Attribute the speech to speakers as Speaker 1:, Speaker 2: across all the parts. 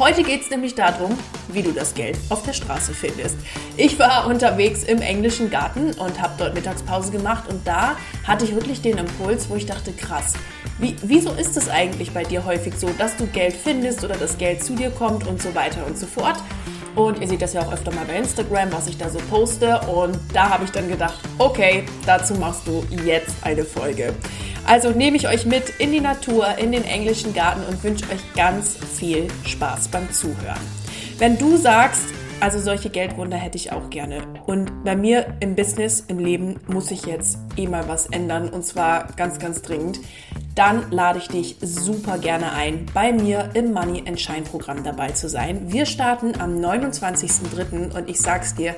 Speaker 1: Heute geht es nämlich darum, wie du das Geld auf der Straße findest. Ich war unterwegs im englischen Garten und habe dort Mittagspause gemacht und da hatte ich wirklich den Impuls, wo ich dachte, krass, wie, wieso ist es eigentlich bei dir häufig so, dass du Geld findest oder das Geld zu dir kommt und so weiter und so fort? Und ihr seht das ja auch öfter mal bei Instagram, was ich da so poste. Und da habe ich dann gedacht, okay, dazu machst du jetzt eine Folge. Also nehme ich euch mit in die Natur, in den englischen Garten und wünsche euch ganz viel Spaß beim Zuhören. Wenn du sagst, also solche Geldwunder hätte ich auch gerne. Und bei mir im Business, im Leben muss ich jetzt eh mal was ändern und zwar ganz, ganz dringend. Dann lade ich dich super gerne ein, bei mir im Money and Shine Programm dabei zu sein. Wir starten am 29.03. und ich sag's dir,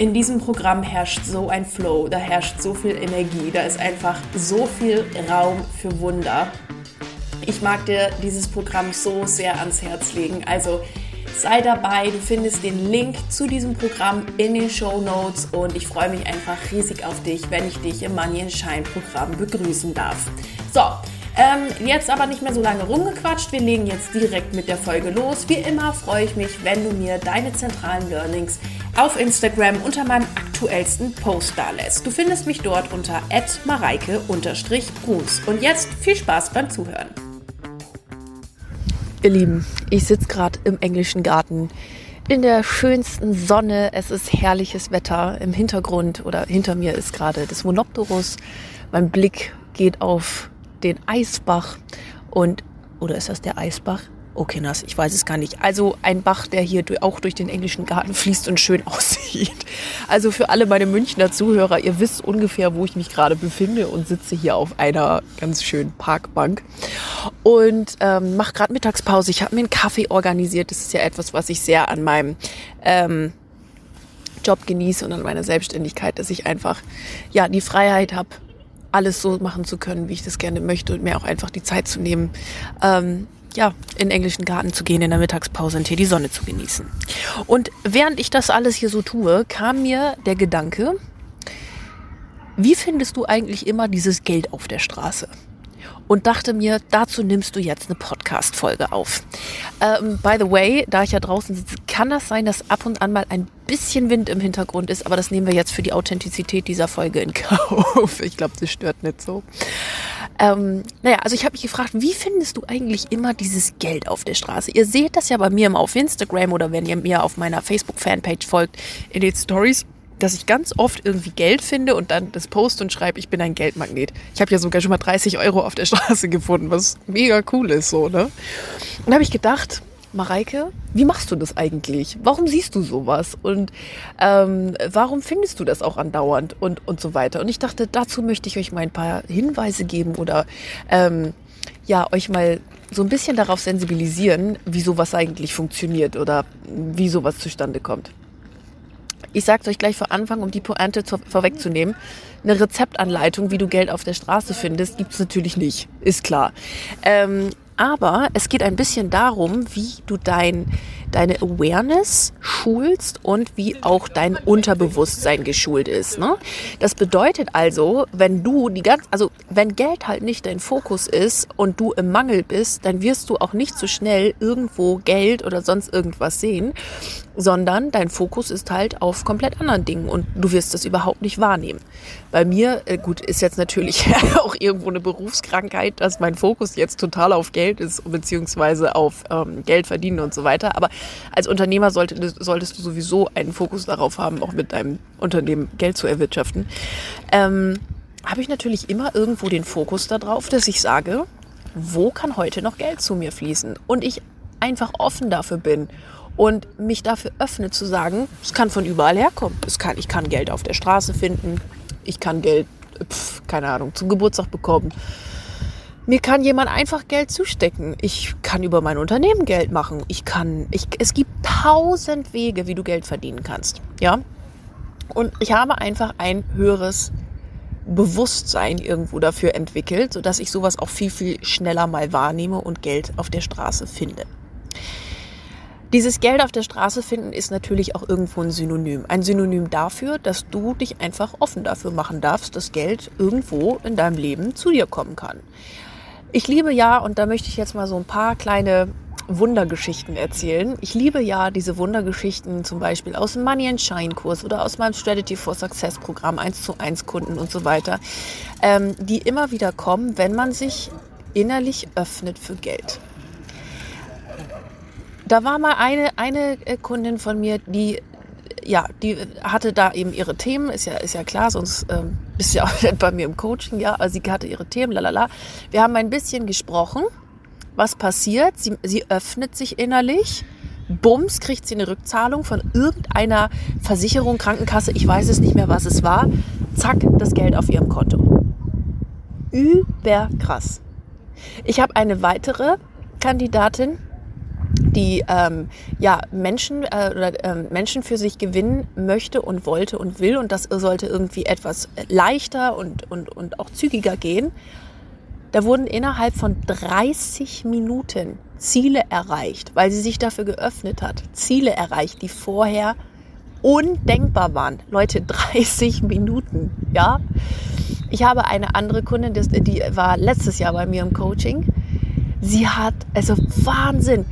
Speaker 1: in diesem Programm herrscht so ein Flow, da herrscht so viel Energie, da ist einfach so viel Raum für Wunder. Ich mag dir dieses Programm so sehr ans Herz legen. Also sei dabei. Du findest den Link zu diesem Programm in den Show Notes und ich freue mich einfach riesig auf dich, wenn ich dich im Money and Shine Programm begrüßen darf. So, ähm, jetzt aber nicht mehr so lange rumgequatscht. Wir legen jetzt direkt mit der Folge los. Wie immer freue ich mich, wenn du mir deine zentralen Learnings auf Instagram unter meinem aktuellsten Post da lässt. Du findest mich dort unter mareike-gruß. Und jetzt viel Spaß beim Zuhören. Ihr Lieben, ich sitze gerade im englischen Garten in der schönsten Sonne. Es ist herrliches Wetter. Im Hintergrund oder hinter mir ist gerade das Monopterus. Mein Blick geht auf den Eisbach und oder ist das der Eisbach? Okay, nass, ich weiß es gar nicht. Also ein Bach, der hier auch durch den englischen Garten fließt und schön aussieht. Also für alle meine Münchner Zuhörer, ihr wisst ungefähr, wo ich mich gerade befinde und sitze hier auf einer ganz schönen Parkbank und ähm, mache gerade Mittagspause. Ich habe mir einen Kaffee organisiert. Das ist ja etwas, was ich sehr an meinem ähm, Job genieße und an meiner Selbstständigkeit, dass ich einfach ja die Freiheit habe, alles so machen zu können, wie ich das gerne möchte und mir auch einfach die Zeit zu nehmen, ähm, ja, in den englischen Garten zu gehen, in der Mittagspause und hier die Sonne zu genießen. Und während ich das alles hier so tue, kam mir der Gedanke, wie findest du eigentlich immer dieses Geld auf der Straße? und dachte mir, dazu nimmst du jetzt eine Podcast-Folge auf. Ähm, by the way, da ich ja draußen sitze, kann das sein, dass ab und an mal ein bisschen Wind im Hintergrund ist, aber das nehmen wir jetzt für die Authentizität dieser Folge in Kauf. Ich glaube, das stört nicht so. Ähm, naja, also ich habe mich gefragt, wie findest du eigentlich immer dieses Geld auf der Straße? Ihr seht das ja bei mir auf Instagram oder wenn ihr mir auf meiner Facebook-Fanpage folgt in den Stories dass ich ganz oft irgendwie Geld finde und dann das post und schreibe, ich bin ein Geldmagnet. Ich habe ja sogar schon mal 30 Euro auf der Straße gefunden, was mega cool ist so, ne? Und habe ich gedacht, Mareike, wie machst du das eigentlich? Warum siehst du sowas? Und ähm, warum findest du das auch andauernd und, und so weiter? Und ich dachte, dazu möchte ich euch mal ein paar Hinweise geben oder ähm, ja, euch mal so ein bisschen darauf sensibilisieren, wie sowas eigentlich funktioniert oder wie sowas zustande kommt. Ich sage euch gleich vor Anfang, um die Pointe zu, vorwegzunehmen. Eine Rezeptanleitung, wie du Geld auf der Straße findest, gibt's natürlich nicht. Ist klar. Ähm, aber es geht ein bisschen darum, wie du dein deine Awareness schulst und wie auch dein Unterbewusstsein geschult ist. Ne? Das bedeutet also, wenn du die ganz, also wenn Geld halt nicht dein Fokus ist und du im Mangel bist, dann wirst du auch nicht so schnell irgendwo Geld oder sonst irgendwas sehen, sondern dein Fokus ist halt auf komplett anderen Dingen und du wirst das überhaupt nicht wahrnehmen. Bei mir, äh, gut, ist jetzt natürlich auch irgendwo eine Berufskrankheit, dass mein Fokus jetzt total auf Geld ist, beziehungsweise auf ähm, Geld verdienen und so weiter. Aber als Unternehmer sollte, solltest du sowieso einen Fokus darauf haben, auch mit deinem Unternehmen Geld zu erwirtschaften. Ähm, habe ich natürlich immer irgendwo den Fokus darauf, dass ich sage, wo kann heute noch Geld zu mir fließen? Und ich einfach offen dafür bin und mich dafür öffne zu sagen, es kann von überall herkommen. Es kann, ich kann Geld auf der Straße finden, ich kann Geld, pf, keine Ahnung, zum Geburtstag bekommen. Mir kann jemand einfach Geld zustecken. Ich kann über mein Unternehmen Geld machen. Ich kann, ich, es gibt tausend Wege, wie du Geld verdienen kannst. Ja? Und ich habe einfach ein höheres Bewusstsein irgendwo dafür entwickelt, sodass ich sowas auch viel, viel schneller mal wahrnehme und Geld auf der Straße finde. Dieses Geld auf der Straße finden ist natürlich auch irgendwo ein Synonym. Ein Synonym dafür, dass du dich einfach offen dafür machen darfst, dass Geld irgendwo in deinem Leben zu dir kommen kann. Ich liebe ja, und da möchte ich jetzt mal so ein paar kleine Wundergeschichten erzählen. Ich liebe ja diese Wundergeschichten zum Beispiel aus dem Money and Shine Kurs oder aus meinem Strategy for Success Programm 1 zu 1 Kunden und so weiter, ähm, die immer wieder kommen, wenn man sich innerlich öffnet für Geld. Da war mal eine, eine äh, Kundin von mir, die ja, die hatte da eben ihre Themen, ist ja, ist ja klar, sonst ähm, bist du ja auch nicht bei mir im Coaching, ja, also sie hatte ihre Themen, lalala. Wir haben ein bisschen gesprochen, was passiert, sie, sie öffnet sich innerlich, bums, kriegt sie eine Rückzahlung von irgendeiner Versicherung, Krankenkasse, ich weiß es nicht mehr, was es war, zack, das Geld auf ihrem Konto. Überkrass. Ich habe eine weitere Kandidatin, die ähm, ja, Menschen, äh, oder, äh, Menschen für sich gewinnen möchte und wollte und will. Und das sollte irgendwie etwas leichter und, und, und auch zügiger gehen. Da wurden innerhalb von 30 Minuten Ziele erreicht, weil sie sich dafür geöffnet hat. Ziele erreicht, die vorher undenkbar waren. Leute, 30 Minuten, ja. Ich habe eine andere Kundin, die war letztes Jahr bei mir im Coaching. Sie hat, also Wahnsinn,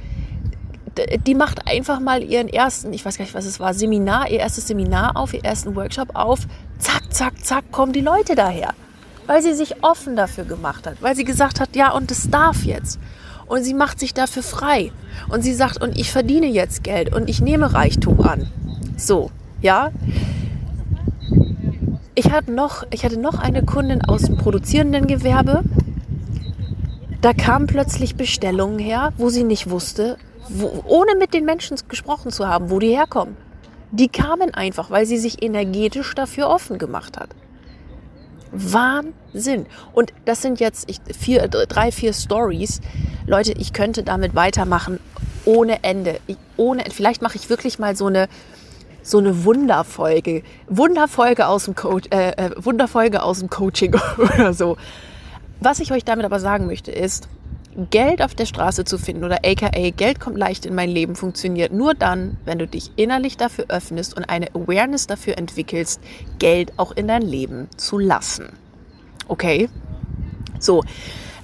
Speaker 1: die macht einfach mal ihren ersten, ich weiß gar nicht, was es war, Seminar, ihr erstes Seminar auf, ihr ersten Workshop auf. Zack, zack, zack, kommen die Leute daher. Weil sie sich offen dafür gemacht hat, weil sie gesagt hat, ja, und es darf jetzt. Und sie macht sich dafür frei. Und sie sagt, und ich verdiene jetzt Geld und ich nehme Reichtum an. So, ja. Ich hatte noch, ich hatte noch eine Kundin aus dem produzierenden Gewerbe. Da kamen plötzlich Bestellungen her, wo sie nicht wusste, wo, ohne mit den Menschen gesprochen zu haben, wo die herkommen. Die kamen einfach, weil sie sich energetisch dafür offen gemacht hat. Wahnsinn. Und das sind jetzt vier, drei, vier Stories. Leute, ich könnte damit weitermachen ohne Ende. Ich, ohne, vielleicht mache ich wirklich mal so eine, so eine Wunderfolge. Wunderfolge aus dem, Co äh, äh, Wunderfolge aus dem Coaching oder so. Was ich euch damit aber sagen möchte ist, Geld auf der Straße zu finden oder aka Geld kommt leicht in mein Leben funktioniert nur dann, wenn du dich innerlich dafür öffnest und eine Awareness dafür entwickelst, Geld auch in dein Leben zu lassen. Okay? So.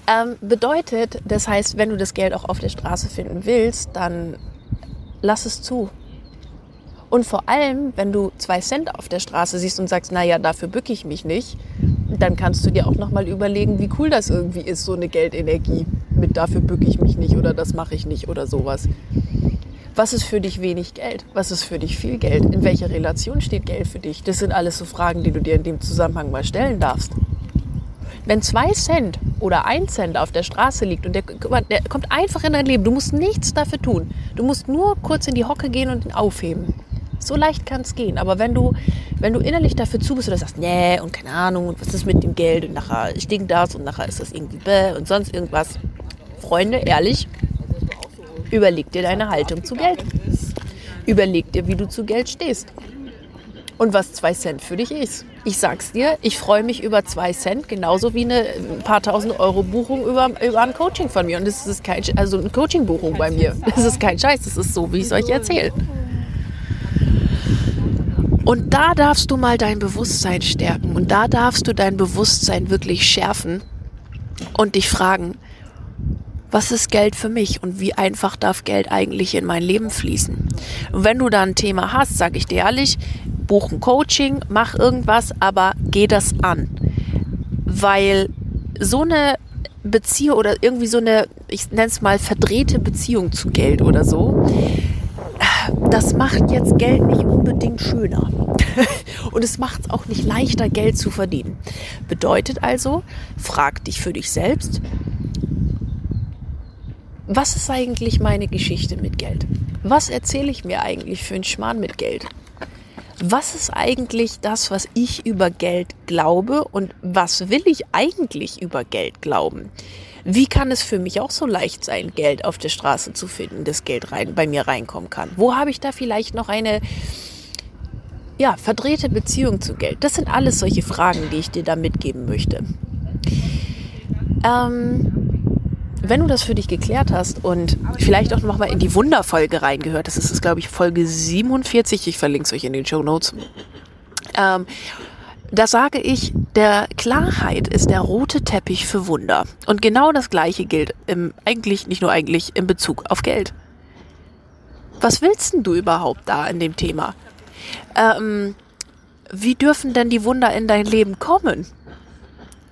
Speaker 1: Ähm, bedeutet, das heißt, wenn du das Geld auch auf der Straße finden willst, dann lass es zu. Und vor allem, wenn du zwei Cent auf der Straße siehst und sagst, naja, dafür bücke ich mich nicht, dann kannst du dir auch nochmal überlegen, wie cool das irgendwie ist, so eine Geldenergie mit dafür bücke ich mich nicht oder das mache ich nicht oder sowas. Was ist für dich wenig Geld? Was ist für dich viel Geld? In welcher Relation steht Geld für dich? Das sind alles so Fragen, die du dir in dem Zusammenhang mal stellen darfst. Wenn zwei Cent oder ein Cent auf der Straße liegt und der, der kommt einfach in dein Leben, du musst nichts dafür tun. Du musst nur kurz in die Hocke gehen und ihn aufheben. So leicht kann es gehen. Aber wenn du, wenn du innerlich dafür zu bist oder sagst, nee, und keine Ahnung, und was ist mit dem Geld und nachher stinkt das und nachher ist das irgendwie bäh und sonst irgendwas. Freunde, ehrlich, überleg dir deine Haltung zu Geld. Überleg dir, wie du zu Geld stehst. Und was zwei Cent für dich ist. Ich sag's dir, ich freue mich über zwei Cent, genauso wie eine ein paar tausend Euro Buchung über, über ein Coaching von mir. Und das ist kein, also eine Coaching-Buchung bei mir. Das ist kein Scheiß, das ist so, wie ich es euch erzähle. Und da darfst du mal dein Bewusstsein stärken und da darfst du dein Bewusstsein wirklich schärfen und dich fragen, was ist Geld für mich und wie einfach darf Geld eigentlich in mein Leben fließen? Und wenn du da ein Thema hast, sage ich dir ehrlich, buch ein Coaching, mach irgendwas, aber geh das an. Weil so eine Beziehung oder irgendwie so eine, ich nenne es mal verdrehte Beziehung zu Geld oder so, das macht jetzt Geld nicht unbedingt schöner. Und es macht es auch nicht leichter, Geld zu verdienen. Bedeutet also, frag dich für dich selbst, was ist eigentlich meine Geschichte mit Geld? Was erzähle ich mir eigentlich für einen Schmarrn mit Geld? Was ist eigentlich das, was ich über Geld glaube und was will ich eigentlich über Geld glauben? Wie kann es für mich auch so leicht sein, Geld auf der Straße zu finden, das Geld rein, bei mir reinkommen kann? Wo habe ich da vielleicht noch eine ja, verdrehte Beziehung zu Geld. Das sind alles solche Fragen, die ich dir da mitgeben möchte. Ähm, wenn du das für dich geklärt hast und vielleicht auch noch mal in die Wunderfolge reingehört, das ist, glaube ich, Folge 47, ich verlinke es euch in den Show Notes. Ähm, da sage ich, der Klarheit ist der rote Teppich für Wunder. Und genau das Gleiche gilt im, eigentlich, nicht nur eigentlich, in Bezug auf Geld. Was willst denn du überhaupt da in dem Thema? Ähm, wie dürfen denn die Wunder in dein Leben kommen?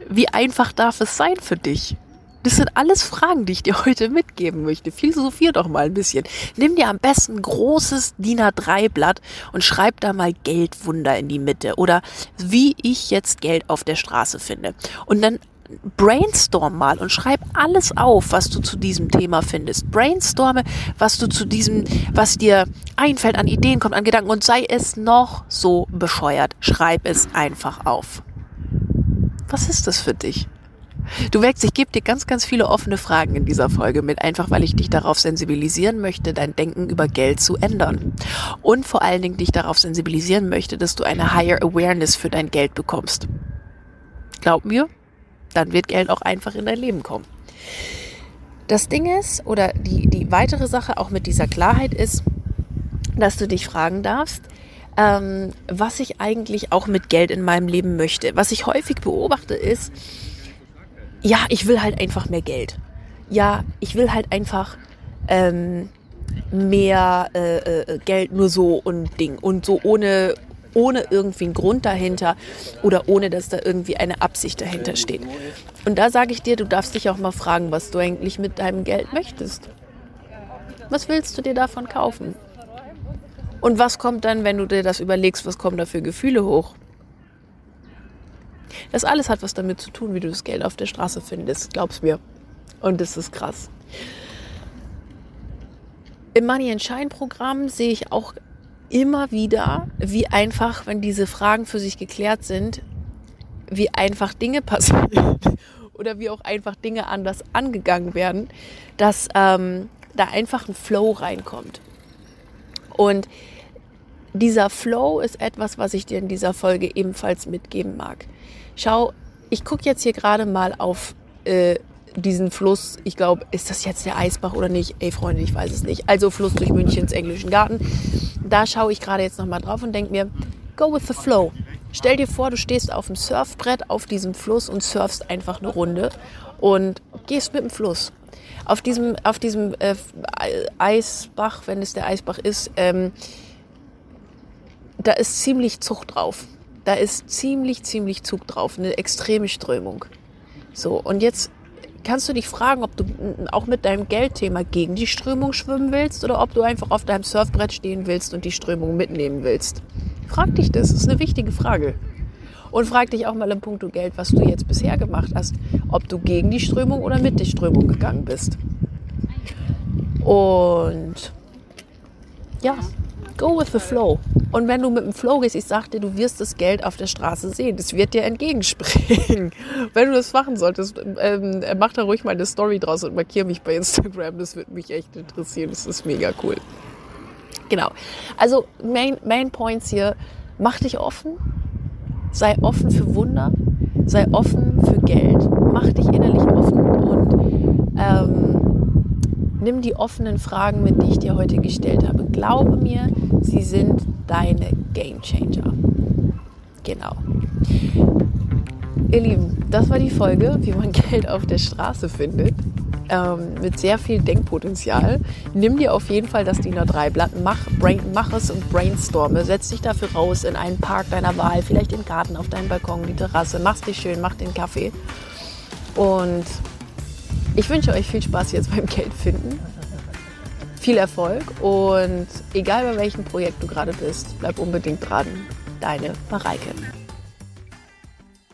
Speaker 1: Wie einfach darf es sein für dich? Das sind alles Fragen, die ich dir heute mitgeben möchte. Philosophier doch mal ein bisschen. Nimm dir am besten ein großes DIN A3-Blatt und schreib da mal Geldwunder in die Mitte oder wie ich jetzt Geld auf der Straße finde. Und dann brainstorm mal und schreib alles auf, was du zu diesem Thema findest. Brainstorme, was du zu diesem, was dir einfällt, an Ideen kommt, an Gedanken und sei es noch so bescheuert. Schreib es einfach auf. Was ist das für dich? Du merkst, ich gebe dir ganz, ganz viele offene Fragen in dieser Folge mit, einfach weil ich dich darauf sensibilisieren möchte, dein Denken über Geld zu ändern. Und vor allen Dingen dich darauf sensibilisieren möchte, dass du eine higher Awareness für dein Geld bekommst. Glaub mir, dann wird Geld auch einfach in dein Leben kommen. Das Ding ist, oder die, die weitere Sache auch mit dieser Klarheit ist, dass du dich fragen darfst, ähm, was ich eigentlich auch mit Geld in meinem Leben möchte. Was ich häufig beobachte ist, ja, ich will halt einfach mehr Geld. Ja, ich will halt einfach ähm, mehr äh, äh, Geld nur so und Ding und so ohne ohne irgendwie einen Grund dahinter oder ohne dass da irgendwie eine Absicht dahinter steht. Und da sage ich dir, du darfst dich auch mal fragen, was du eigentlich mit deinem Geld möchtest. Was willst du dir davon kaufen? Und was kommt dann, wenn du dir das überlegst, was kommen da für Gefühle hoch? Das alles hat was damit zu tun, wie du das Geld auf der Straße findest, glaub's mir. Und das ist krass. Im Money and Shine Programm sehe ich auch immer wieder, wie einfach, wenn diese Fragen für sich geklärt sind, wie einfach Dinge passieren oder wie auch einfach Dinge anders angegangen werden, dass ähm, da einfach ein Flow reinkommt. Und dieser Flow ist etwas, was ich dir in dieser Folge ebenfalls mitgeben mag. Schau, ich gucke jetzt hier gerade mal auf äh, diesen Fluss. Ich glaube, ist das jetzt der Eisbach oder nicht? Ey, Freunde, ich weiß es nicht. Also Fluss durch Münchens englischen Garten. Da schaue ich gerade jetzt nochmal drauf und denke mir, go with the flow. Stell dir vor, du stehst auf dem Surfbrett auf diesem Fluss und surfst einfach eine Runde und gehst mit dem Fluss. Auf diesem, auf diesem äh, Eisbach, wenn es der Eisbach ist, ähm, da ist ziemlich Zucht drauf. Da ist ziemlich, ziemlich Zug drauf, eine extreme Strömung. So, und jetzt kannst du dich fragen, ob du auch mit deinem Geldthema gegen die Strömung schwimmen willst oder ob du einfach auf deinem Surfbrett stehen willst und die Strömung mitnehmen willst. Frag dich das, das ist eine wichtige Frage. Und frag dich auch mal im Punkt Geld, was du jetzt bisher gemacht hast, ob du gegen die Strömung oder mit der Strömung gegangen bist. Und ja, go with the flow. Und wenn du mit dem Flow gehst, ich sagte, du wirst das Geld auf der Straße sehen. Das wird dir entgegenspringen. wenn du das machen solltest, ähm, mach da ruhig mal eine Story draus und markiere mich bei Instagram. Das würde mich echt interessieren. Das ist mega cool. Genau. Also Main, Main Points hier. Mach dich offen. Sei offen für Wunder. Sei offen für Geld. Mach dich innerlich offen und ähm, Nimm die offenen Fragen mit, die ich dir heute gestellt habe. Glaube mir, sie sind deine Game Changer. Genau. Ihr Lieben, das war die Folge, wie man Geld auf der Straße findet. Ähm, mit sehr viel Denkpotenzial. Nimm dir auf jeden Fall das DIN A3-Blatt, mach, mach es und brainstorme. Setz dich dafür raus in einen Park deiner Wahl, vielleicht im Garten, auf deinem Balkon, die Terrasse. Mach's dich schön, mach den Kaffee. Und ich wünsche euch viel Spaß jetzt beim Geld finden. Viel Erfolg und egal bei welchem Projekt du gerade bist, bleib unbedingt dran. Deine Mareike.